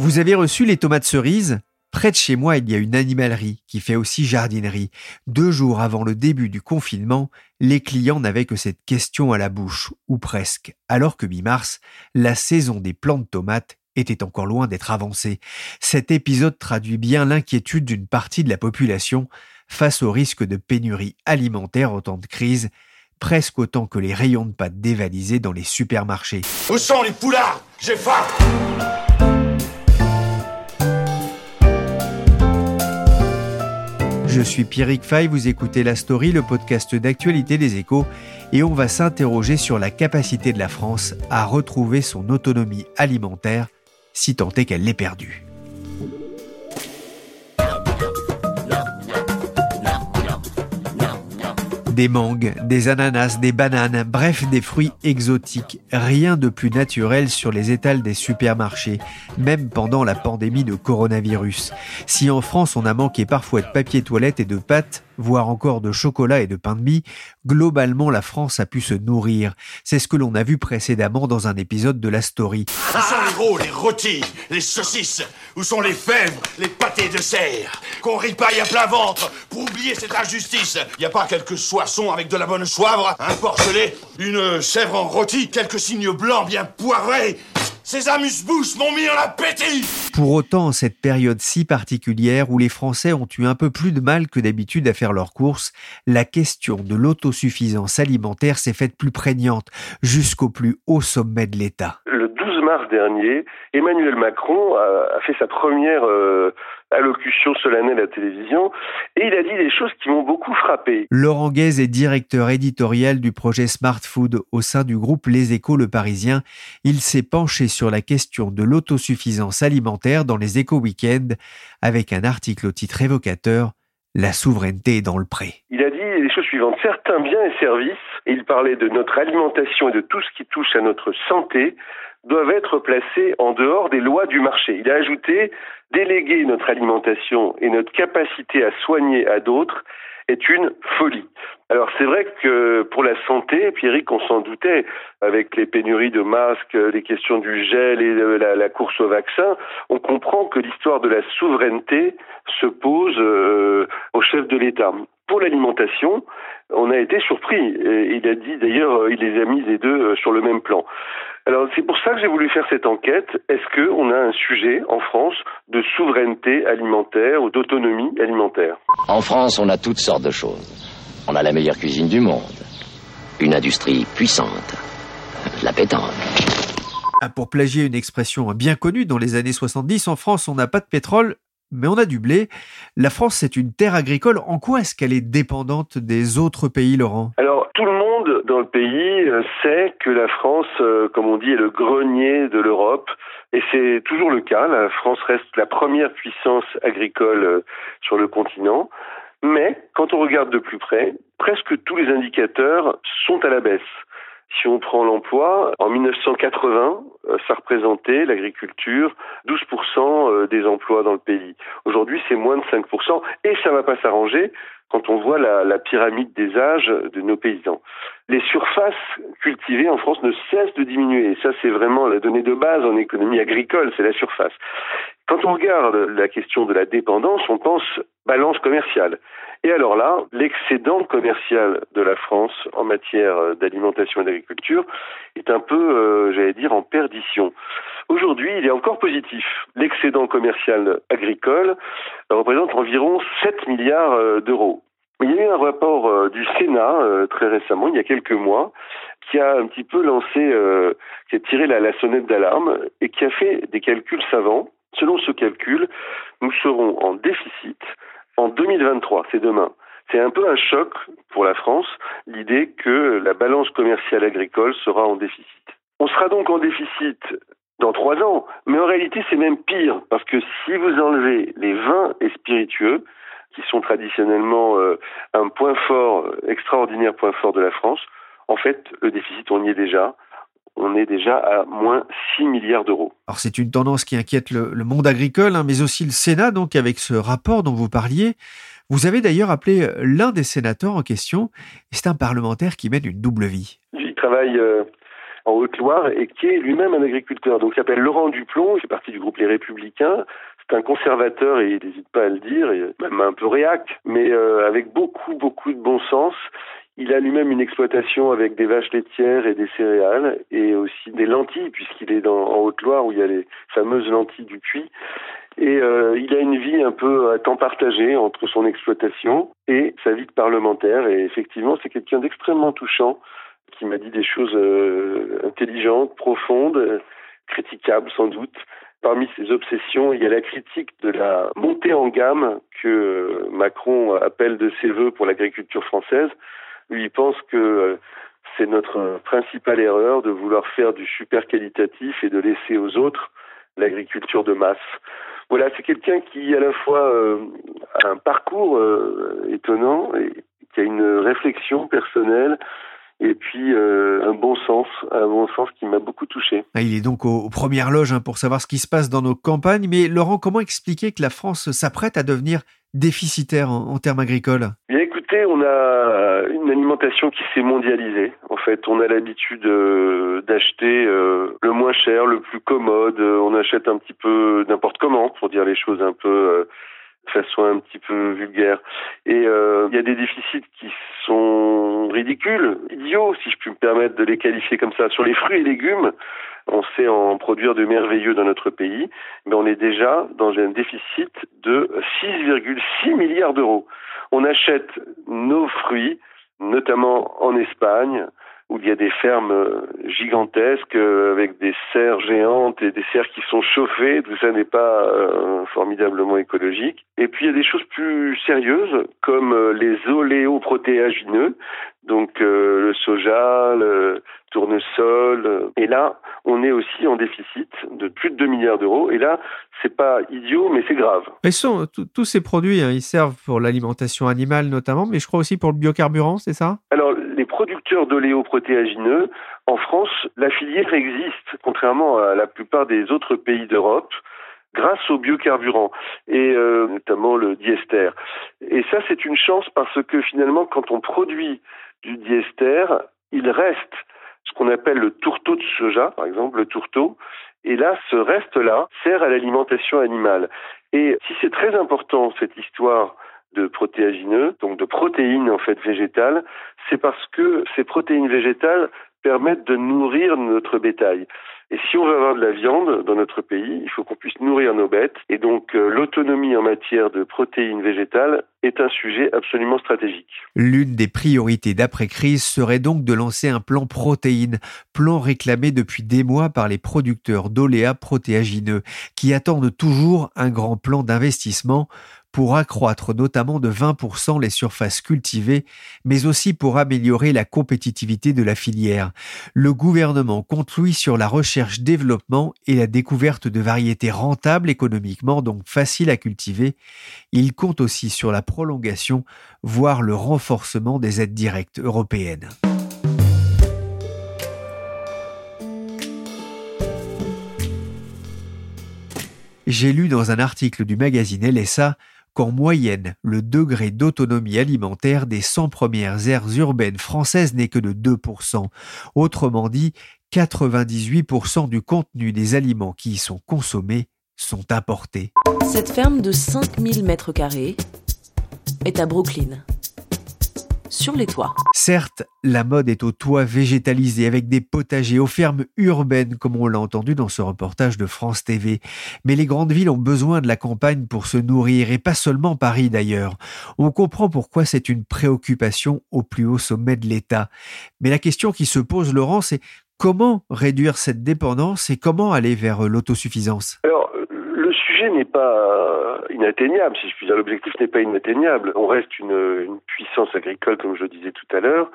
Vous avez reçu les tomates cerises Près de chez moi, il y a une animalerie qui fait aussi jardinerie. Deux jours avant le début du confinement, les clients n'avaient que cette question à la bouche, ou presque, alors que mi-mars, la saison des plantes tomates était encore loin d'être avancée. Cet épisode traduit bien l'inquiétude d'une partie de la population face au risque de pénurie alimentaire en temps de crise, presque autant que les rayons de pâtes dévalisés dans les supermarchés. Où sont les poulards? J'ai faim Je suis Pierrick Fay, vous écoutez La Story, le podcast d'actualité des échos, et on va s'interroger sur la capacité de la France à retrouver son autonomie alimentaire, si tant est qu'elle l'ait perdue. Des mangues, des ananas, des bananes, bref des fruits exotiques. Rien de plus naturel sur les étals des supermarchés, même pendant la pandémie de coronavirus. Si en France on a manqué parfois de papier toilette et de pâtes, voire encore de chocolat et de pain de mie, globalement la France a pu se nourrir. C'est ce que l'on a vu précédemment dans un épisode de la story. Où sont les gros, les rôtis, les saucisses? Où sont les fèves, les pâtés de serre? Qu'on ripaille à plein ventre pour oublier cette injustice Y a pas quelques soissons avec de la bonne soivre, un porcelet, une chèvre en rôti, quelques signes blancs bien poivrés ces amuse-bouches m'ont mis en appétit Pour autant, en cette période si particulière où les Français ont eu un peu plus de mal que d'habitude à faire leurs courses, la question de l'autosuffisance alimentaire s'est faite plus prégnante jusqu'au plus haut sommet de l'État. Le 12 mars dernier, Emmanuel Macron a, fait sa première euh, allocution solennelle à la télévision, et il a dit des choses qui m'ont beaucoup frappé. Laurent Guez est directeur éditorial du projet Smart Food au sein du groupe Les Échos Le Parisien. Il s'est penché sur la question de l'autosuffisance alimentaire dans les échos week-end avec un article au titre évocateur La souveraineté dans le pré. Il a dit les choses suivantes. Certains biens et services, et il parlait de notre alimentation et de tout ce qui touche à notre santé, doivent être placés en dehors des lois du marché. Il a ajouté déléguer notre alimentation et notre capacité à soigner à d'autres est une folie. Alors c'est vrai que pour la santé, Pierrick, on s'en doutait, avec les pénuries de masques, les questions du gel et la, course au vaccin, on comprend que l'histoire de la souveraineté se pose euh, au chef de l'État. Pour l'alimentation, on a été surpris. Il a dit d'ailleurs, il les a mis les deux euh, sur le même plan. Alors c'est pour ça que j'ai voulu faire cette enquête. Est-ce qu'on a un sujet en France de souveraineté alimentaire ou d'autonomie alimentaire? En France, on a toutes sortes de choses. On a la meilleure cuisine du monde, une industrie puissante, la pétanque. Ah, pour plagier une expression bien connue dans les années 70, en France, on n'a pas de pétrole, mais on a du blé. La France, c'est une terre agricole. En quoi est-ce qu'elle est dépendante des autres pays, Laurent? Alors, dans le pays euh, sait que la France, euh, comme on dit, est le grenier de l'Europe. Et c'est toujours le cas. La France reste la première puissance agricole euh, sur le continent. Mais quand on regarde de plus près, presque tous les indicateurs sont à la baisse. Si on prend l'emploi, en 1980, euh, ça représentait l'agriculture 12% euh, des emplois dans le pays. Aujourd'hui, c'est moins de 5% et ça ne va pas s'arranger quand on voit la, pyramide des âges de nos paysans. Les surfaces cultivées en France ne cessent de diminuer. Ça, c'est vraiment la donnée de base en économie agricole, c'est la surface. Quand on regarde la question de la dépendance, on pense balance commerciale. Et alors là, l'excédent commercial de la France en matière d'alimentation et d'agriculture est un peu, euh, j'allais dire, en perdition. Aujourd'hui, il est encore positif. L'excédent commercial agricole représente environ 7 milliards euh, d'euros. Il y a eu un rapport euh, du Sénat très récemment, il y a quelques mois, qui a un petit peu lancé, qui a tiré la sonnette d'alarme et qui a fait des calculs savants. Selon ce calcul, nous serons en déficit en 2023, c'est demain, C'est un peu un choc pour la France, l'idée que la balance commerciale agricole sera en déficit. On sera donc en déficit dans trois ans, mais en réalité c'est même pire, parce que si vous enlevez les vins et spiritueux, qui sont traditionnellement euh, un point fort, extraordinaire point fort de la France, en fait, le déficit, on y est déjà. On est déjà à moins 6 milliards d'euros. Alors c'est une tendance qui inquiète le, monde agricole, hein, mais aussi le Sénat, donc avec ce rapport dont vous parliez. Vous avez d'ailleurs appelé euh, l'un des sénateurs en question, et c'est un parlementaire qui mène une double vie. Il travaille euh, en Haute-Loire et qui est lui-même un agriculteur. Donc il s'appelle Laurent Duplon, il fait partie du groupe Les Républicains un conservateur et il n'hésite pas à le dire, même un peu réac, mais euh, avec beaucoup, beaucoup de bon sens. Il a lui-même une exploitation avec des vaches laitières et des céréales et aussi des lentilles puisqu'il est dans, en Haute-Loire où il y a les fameuses lentilles du puits. Et euh, il a une vie un peu à temps partagé entre son exploitation et sa vie de parlementaire. Et effectivement, c'est quelqu'un d'extrêmement touchant qui m'a dit des choses euh, intelligentes, profondes, critiquables sans doute, Parmi ses obsessions, il y a la critique de la montée en gamme que Macron appelle de ses voeux pour l'agriculture française. Lui, il pense que euh, c'est notre principale erreur de vouloir faire du super qualitatif et de laisser aux autres l'agriculture de masse. Voilà, c'est quelqu'un qui à la fois euh, a un parcours euh, étonnant et qui a une réflexion personnelle et puis euh, un bon sens, un bon sens qui m'a beaucoup touché. Ah, il est donc aux, premières loges hein, pour savoir ce qui se passe dans nos campagnes. Mais Laurent, comment expliquer que la France s'apprête à devenir déficitaire en, termes agricoles? Bien on a une alimentation qui s'est mondialisée. En fait, on a l'habitude euh, d'acheter euh, le moins cher, le plus commode. On achète un petit peu n'importe comment, pour dire les choses un peu de façon un petit peu vulgaire. Et euh, il y a des déficits qui sont ridicules, idiots, si je puis me permettre de les qualifier comme ça. Sur les fruits et légumes, on sait en produire de merveilleux dans notre pays, mais on est déjà dans un déficit de 6,6 milliards d'euros. On achète nos fruits, notamment en Espagne, où il y a des fermes euh, gigantesques euh, avec des serres géantes et des serres qui sont chauffées. Tout ça n'est pas euh, formidablement écologique. Et puis il y a des choses plus sérieuses comme les oléoprotéagineux, donc le soja, le tournesol. Et là, on est aussi en déficit de plus de 2 milliards d'euros. Et là, c'est pas idiot, mais c'est grave. Mais sont, tous ces produits, hein, ils servent pour l'alimentation animale notamment, mais je crois aussi pour le biocarburant, c'est ça? Alors, producteurs d'oléoprotéagineux, en France, la filière existe, contrairement à la plupart des autres pays d'Europe grâce au biocarburant et euh, notamment le diester. Et ça, c'est une chance parce que finalement, quand on produit du diester, il reste ce qu'on appelle le tourteau de soja, par exemple, le tourteau. Et là, ce reste-là sert à l'alimentation animale. Et si c'est très important, cette histoire de protéagineux, donc de protéines en fait végétales, c'est parce que ces protéines végétales permettent de nourrir notre bétail. Et si on veut avoir de la viande dans notre pays, il faut qu'on puisse nourrir nos bêtes. Et donc euh, l'autonomie en matière de protéines végétales est un sujet absolument stratégique. L'une des priorités d'après-crise serait donc de lancer un plan protéines, plan réclamé depuis des mois par les producteurs d'oléa protéagineux, qui attendent toujours un grand plan d'investissement pour accroître notamment de 20% les surfaces cultivées, mais aussi pour améliorer la compétitivité de la filière. Le gouvernement compte lui sur la recherche-développement et la découverte de variétés rentables économiquement, donc faciles à cultiver. Il compte aussi sur la prolongation, voire le renforcement des aides directes européennes. J'ai lu dans un article du magazine LSA qu'en moyenne, le degré d'autonomie alimentaire des 100 premières aires urbaines françaises n'est que de 2%. Autrement dit, 98% du contenu des aliments qui y sont consommés sont importés. Cette ferme de 5000 mètres carrés est à Brooklyn sur les toits. Certes, la mode est aux toits végétalisés avec des potagers aux fermes urbaines comme on l'a entendu dans ce reportage de France TV. Mais les grandes villes ont besoin de la campagne pour se nourrir et pas seulement Paris d'ailleurs. On comprend pourquoi c'est une préoccupation au plus haut sommet de l'État. Mais la question qui se pose, Laurent, c'est comment réduire cette dépendance et comment aller vers l'autosuffisance? Alors, le sujet n'est pas pas inatteignable, si je puis dire. L'objectif n'est pas inatteignable. On reste une, puissance agricole, comme je le disais tout à l'heure,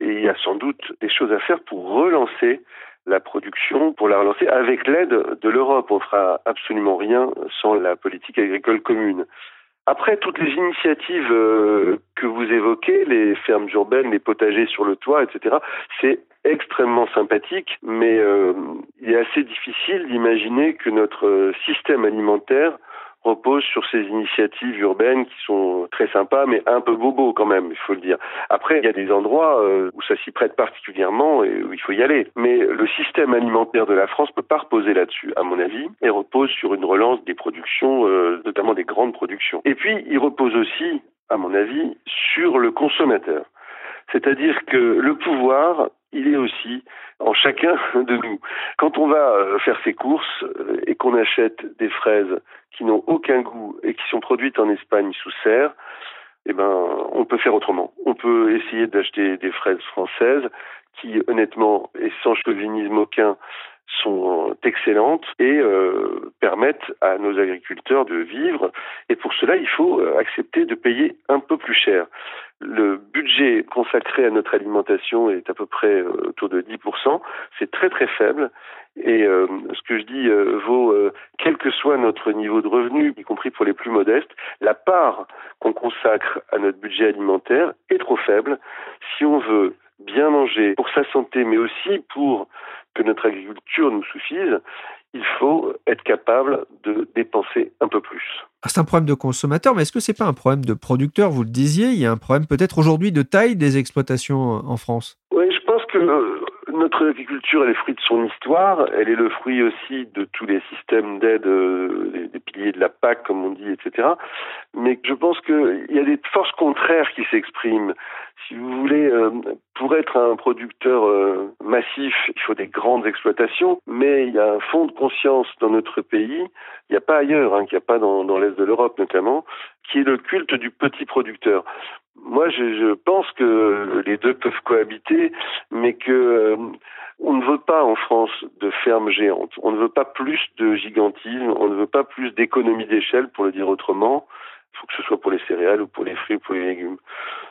et il y a sans doute des choses à faire pour relancer la production, pour la relancer avec l'aide de l'Europe. On fera absolument rien sans la politique agricole commune. Après, toutes les initiatives euh, que vous évoquez, les fermes urbaines, les potagers sur le toit, etc., c'est extrêmement sympathique, mais euh, il est assez difficile d'imaginer que notre système alimentaire repose sur ces initiatives urbaines qui sont très sympas, mais un peu bobos quand même, il faut le dire. Après, il y a des endroits euh, où ça s'y prête particulièrement et où il faut y aller. Mais le système alimentaire de la France ne peut pas reposer là-dessus, à mon avis, et repose sur une relance des productions, euh, notamment des grandes productions. Et puis, il repose aussi, à mon avis, sur le consommateur. C'est-à-dire que le pouvoir, il est aussi en chacun de nous. Quand on va euh, faire ses courses et qu'on achète des fraises qui n'ont aucun goût et qui sont produites en Espagne sous serre, eh ben, on peut faire autrement. On peut essayer d'acheter des fraises françaises qui, honnêtement, et sans chauvinisme aucun, sont excellentes et euh, permettent à nos agriculteurs de vivre. Et pour cela, il faut euh, accepter de payer un peu plus cher. Le budget consacré à notre alimentation est à peu près euh, autour de 10%. C'est très très faible. Et euh, ce que je dis euh, vaut, quel que soit notre niveau de revenu, y compris pour les plus modestes, la part qu'on consacre à notre budget alimentaire est trop faible. Si on veut bien manger pour sa santé, mais aussi pour que notre agriculture nous suffise, il faut être capable de dépenser un peu plus. Ah, c'est un problème de consommateur, mais est-ce que c'est pas un problème de producteur Vous le disiez, il y a un problème peut-être aujourd'hui de taille des exploitations en France? Oui, je pense que notre agriculture, elle est fruit de son histoire, elle est le fruit aussi de tous les systèmes d'aide, euh, des piliers de la PAC, comme on dit, etc. Mais je pense qu'il y a des forces contraires qui s'expriment. Si vous voulez, euh, pour être un producteur euh, massif, il faut des grandes exploitations, mais il y a un fond de conscience dans notre pays, il n'y a pas ailleurs, hein, qu'il n'y a pas dans, dans l'Est de l'Europe notamment, qui est le culte du petit producteur. Moi, je, je, pense que les deux peuvent cohabiter, mais que euh, on ne veut pas en France de fermes géantes. On ne veut pas plus de gigantisme. On ne veut pas plus d'économie d'échelle, pour le dire autrement. Il faut que ce soit pour les céréales ou pour les fruits ou pour les légumes.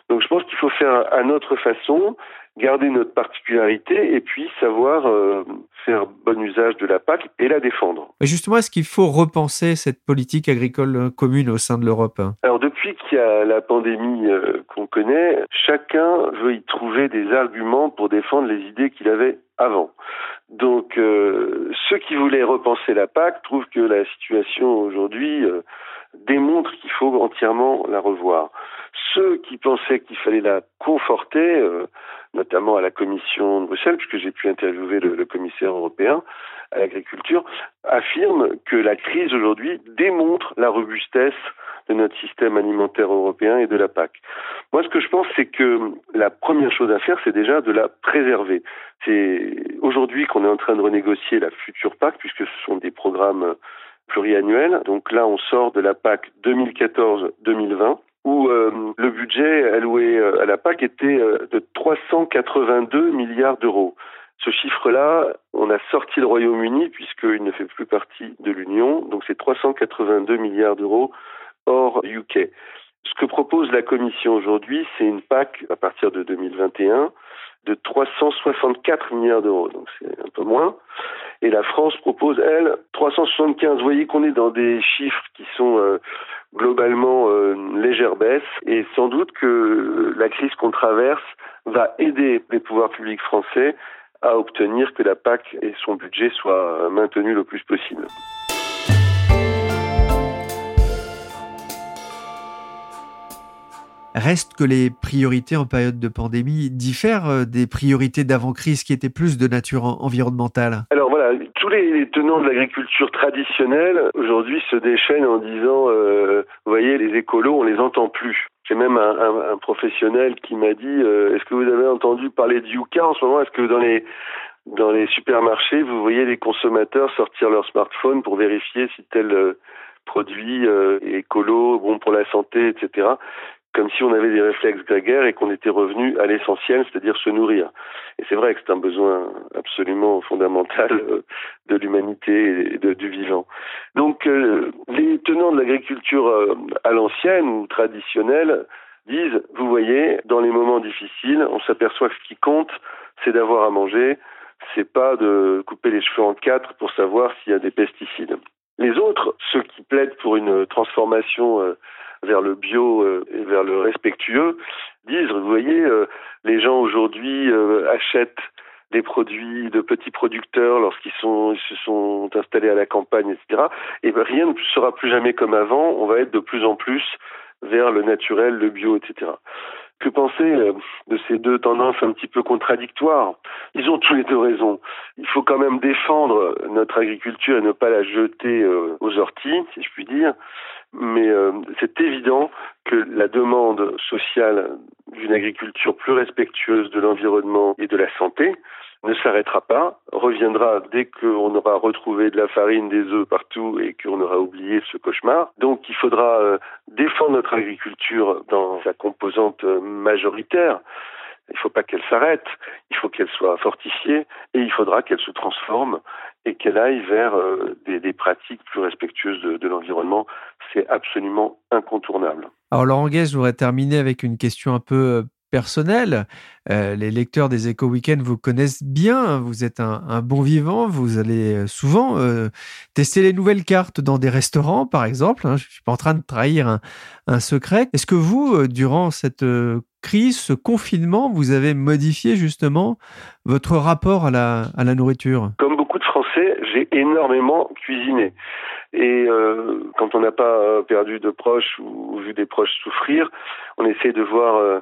Donc, je pense qu'il faut faire à notre façon garder notre particularité et puis savoir euh, faire bon usage de la PAC et la défendre. Et justement, est-ce qu'il faut repenser cette politique agricole euh, commune au sein de l'Europe Alors depuis qu'il y a la pandémie euh, qu'on connaît, chacun veut y trouver des arguments pour défendre les idées qu'il avait avant. Donc euh, ceux qui voulaient repenser la PAC trouvent que la situation aujourd'hui démontre qu'il faut entièrement la revoir. Ceux qui pensaient qu'il fallait la conforter notamment à la Commission de Bruxelles, puisque j'ai pu interviewer le, le commissaire européen à l'agriculture, affirme que la crise aujourd'hui démontre la robustesse de notre système alimentaire européen et de la PAC. Moi, ce que je pense, c'est que la première chose à faire, c'est déjà de la préserver. C'est aujourd'hui qu'on est en train de renégocier la future PAC, puisque ce sont des programmes pluriannuels. Donc là, on sort de la PAC 2014-2020 où euh, le budget alloué euh, à la PAC était euh, de 382 milliards d'euros. Ce chiffre-là, on a sorti le Royaume-Uni puisqu'il ne fait plus partie de l'Union, donc c'est 382 milliards d'euros hors UK. Ce que propose la Commission aujourd'hui, c'est une PAC à partir de 2021 de 364 milliards d'euros, donc c'est un peu moins. Et la France propose, elle, 375. Vous voyez qu'on est dans des chiffres qui sont euh, globalement euh, légère baisse et sans doute que la crise qu'on traverse va aider les pouvoirs publics français à obtenir que la PAC et son budget soient maintenus le plus possible. Reste que les priorités en période de pandémie diffèrent euh, des priorités d'avant-crise qui étaient plus de nature environnementale. Alors voilà, tous les tenants de l'agriculture traditionnelle aujourd'hui se déchaînent en disant, euh, vous voyez, les écolos, on les entend plus. J'ai même un, professionnel qui m'a dit, euh, est-ce que vous avez entendu parler de Yuka en ce moment? Est-ce que dans les dans les supermarchés, vous voyez les consommateurs sortir leur smartphone pour vérifier si tel produit euh, écolo, bon pour la santé, etc comme si on avait des réflexes grégaires et qu'on était revenu à l'essentiel, c'est-à-dire se nourrir. Et c'est vrai que c'est un besoin absolument fondamentale euh, de l'humanité et du vivant. Donc euh, les tenants de l'agriculture euh, à l'ancienne ou traditionnelle disent, vous voyez, dans les moments difficiles, on s'aperçoit que ce qui compte, c'est d'avoir à manger, c'est pas de couper les cheveux en quatre pour savoir s'il y a des pesticides. Les autres, ceux qui plaident pour une transformation vers le bio et vers le respectueux, disent, vous voyez, les gens aujourd'hui achètent des produits de petits producteurs lorsqu'ils sont, se sont installés à la campagne, etc. Et ben, rien ne sera plus jamais comme avant. On va être de plus en plus vers le naturel, le bio, etc. Que penser euh, de ces deux tendances un petit peu contradictoires? Ils ont tous les deux raison. Il faut quand même défendre notre agriculture et ne pas la jeter euh, aux orties, si je puis dire. Mais euh, c'est évident que la demande sociale d'une agriculture plus respectueuse de l'environnement et de la santé ne s'arrêtera pas, reviendra dès qu'on aura retrouvé de la farine, des œufs partout et qu'on aura oublié ce cauchemar. Donc il faudra euh, défendre notre agriculture dans sa composante euh, majoritaire. Il ne faut pas qu'elle s'arrête, il faut qu'elle soit fortifiée et il faudra qu'elle se transforme et qu'elle aille vers euh, des, pratiques plus respectueuses de, l'environnement. C'est absolument incontournable. Alors Laurent Guez, je voudrais terminer avec une question un peu personnel. Euh, les lecteurs des Éco Weekend vous connaissent bien. Vous êtes un, bon vivant. Vous allez euh, souvent euh, tester les nouvelles cartes dans des restaurants, par exemple. Hein. Je suis pas en train de trahir un, secret. Est-ce que vous, durant cette crise, ce confinement, vous avez modifié justement votre rapport à la, à la nourriture? Comme beaucoup de Français, j'ai énormément cuisiné. Et quand on n'a pas perdu de proches ou, vu des proches souffrir, on essaie de voir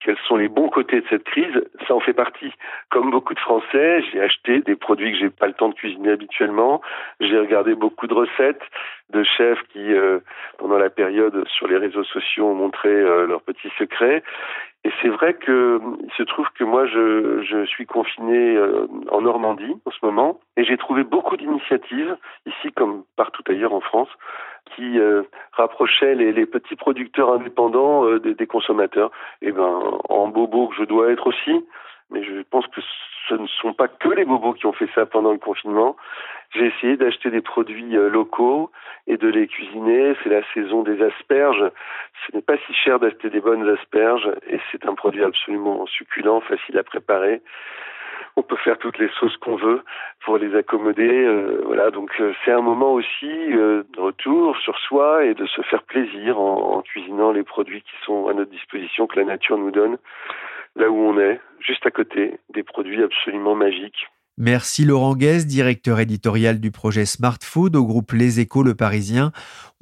quels sont les bons côtés de cette crise, ça en fait partie. Comme beaucoup de Français, j'ai acheté des produits que j'ai pas le temps de cuisiner habituellement. J'ai regardé beaucoup de recettes de chefs qui, euh, pendant la période sur les réseaux sociaux, ont montré euh, leurs petits secrets. Et c'est vrai que il se trouve que moi, je, je suis confiné euh, en Normandie en ce moment, et j'ai trouvé beaucoup d'initiatives ici comme partout ailleurs en France qui euh, rapprochait les, les, petits producteurs indépendants euh, des, des, consommateurs. Et eh ben, en bobo que je dois être aussi, mais je pense que ce ne sont pas que les bobos qui ont fait ça pendant le confinement. J'ai essayé d'acheter des produits euh, locaux et de les cuisiner. C'est la saison des asperges. Ce n'est pas si cher d'acheter des bonnes asperges et c'est un produit absolument succulent, facile à préparer on peut faire toutes les sauces qu'on veut pour les accommoder. Euh, voilà, donc euh, c'est un moment aussi de retour sur soi et de se faire plaisir en, cuisinant les produits qui sont à notre disposition, que la nature nous donne, là où on est, juste à côté, des produits absolument magiques. Merci Laurent Guez, directeur éditorial du projet Smart Food au groupe Les Échos Le Parisien.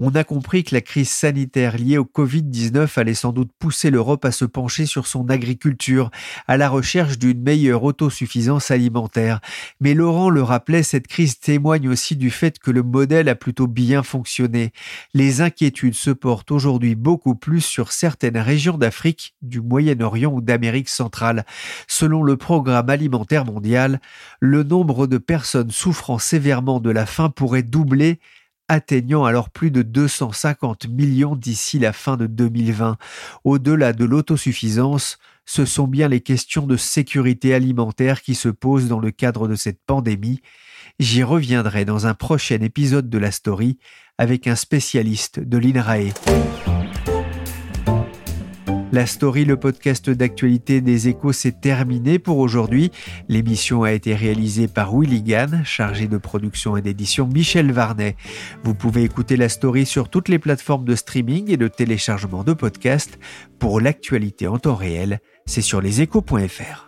On a compris que la crise sanitaire liée au Covid-19 allait sans doute pousser l'Europe à se pencher sur son agriculture, à la recherche d'une meilleure autosuffisance alimentaire. Mais Laurent le rappelait, cette crise témoigne aussi du fait que le modèle a plutôt bien fonctionné. Les inquiétudes se portent aujourd'hui beaucoup plus sur certaines régions d'Afrique, du Moyen-Orient ou d'Amérique centrale. Selon le programme alimentaire mondial, le nombre de personnes souffrant sévèrement de la faim pourrait doubler atteignant alors plus de 250 millions d'ici la fin de 2020. Au-delà de l'autosuffisance, ce sont bien les questions de sécurité alimentaire qui se posent dans le cadre de cette pandémie. J'y reviendrai dans un prochain épisode de la story avec un spécialiste de l'INRAE. La story, le podcast d'actualité des échos, s'est terminé pour aujourd'hui. L'émission a été réalisée par Willy Gann, chargé de production et d'édition Michel Varnet. Vous pouvez écouter la story sur toutes les plateformes de streaming et de téléchargement de podcasts. Pour l'actualité en temps réel, c'est sur leséchos.fr.